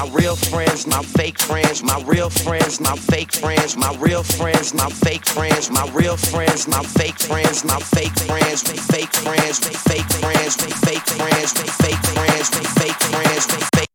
my real friends, my fake friends, my real friends, my fake friends, my real friends, my fake friends, my real friends, my fake friends, my fake friends, fake friends, fake friends, fake friends, fake friends, fake friends, fake friends, fake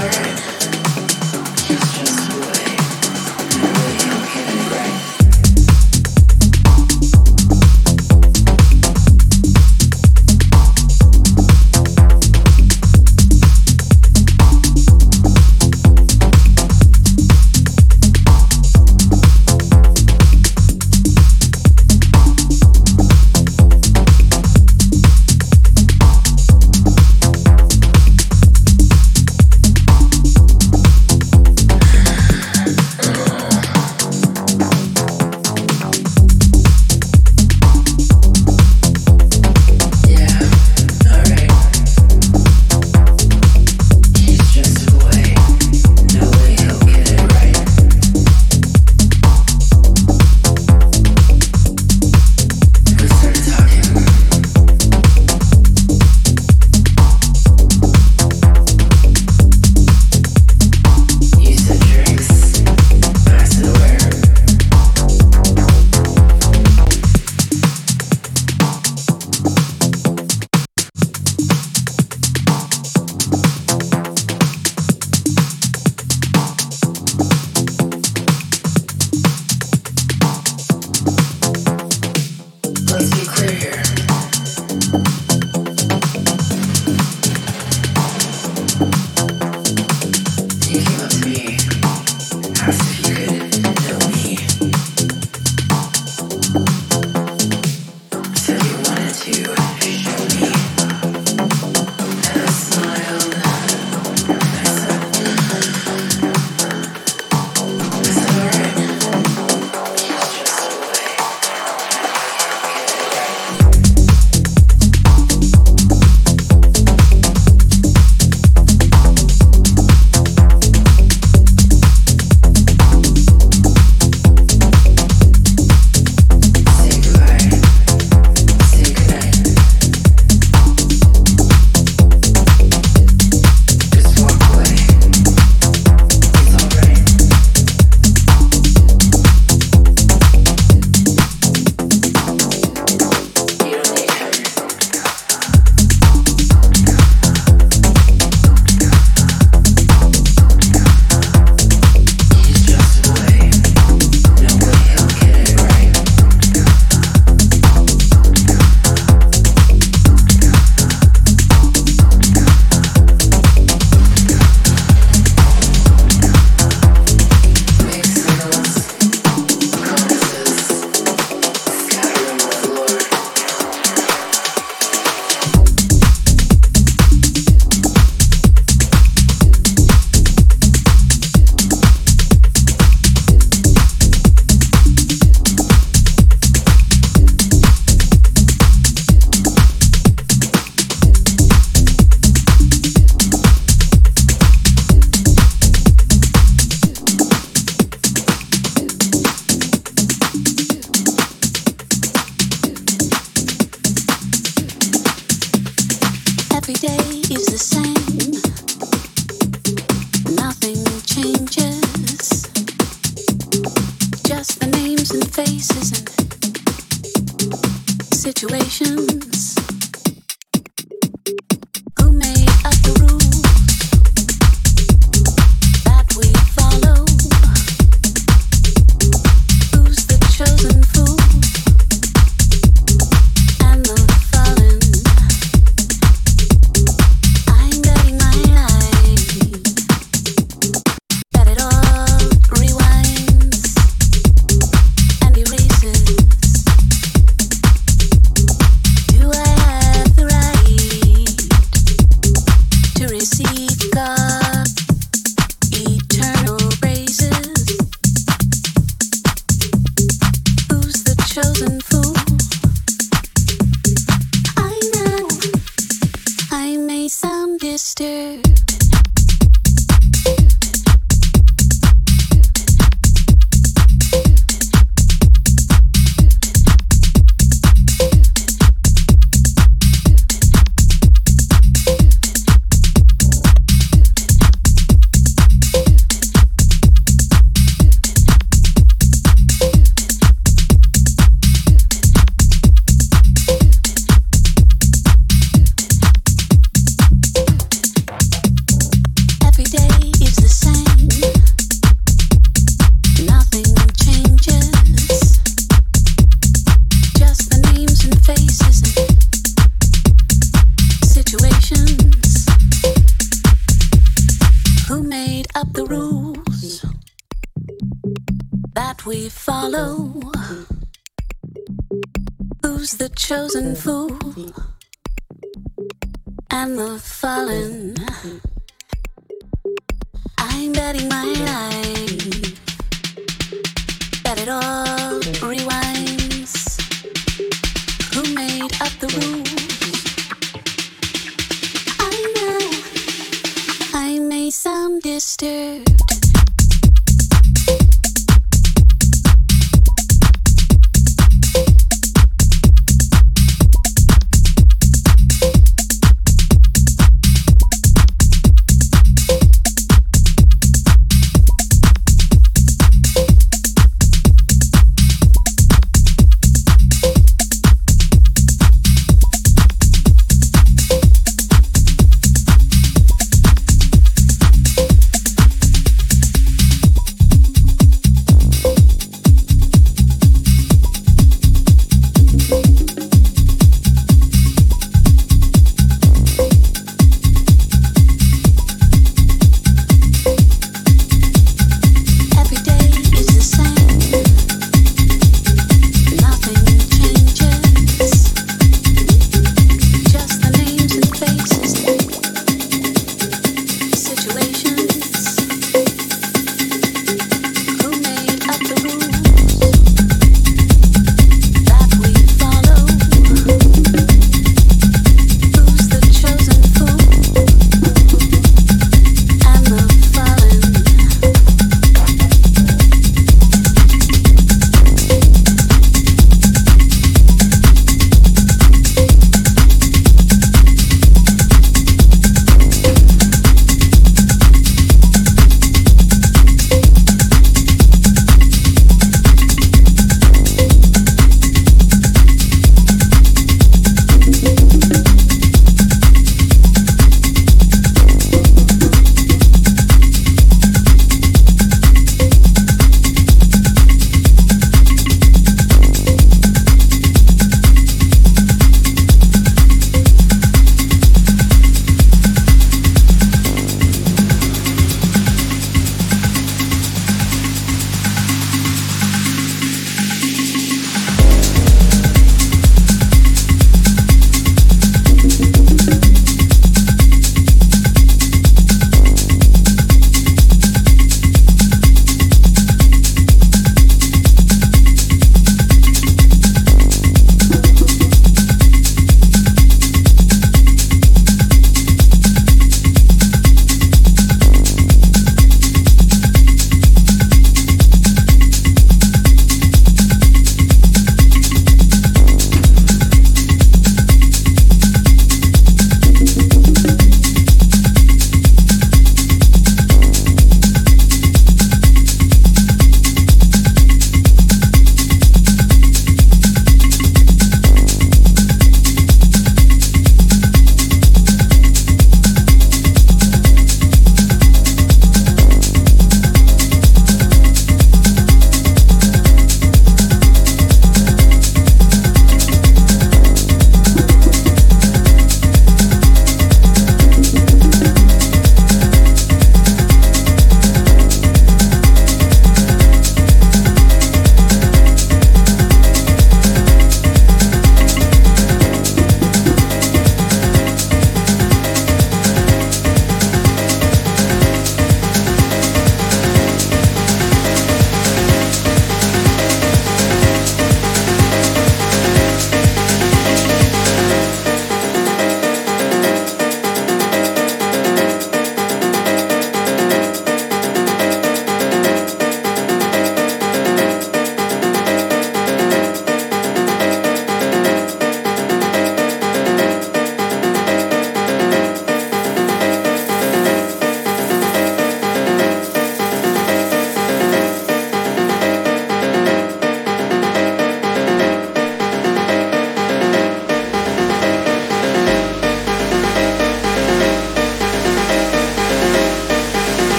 heart.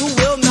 Somebody, will somebody.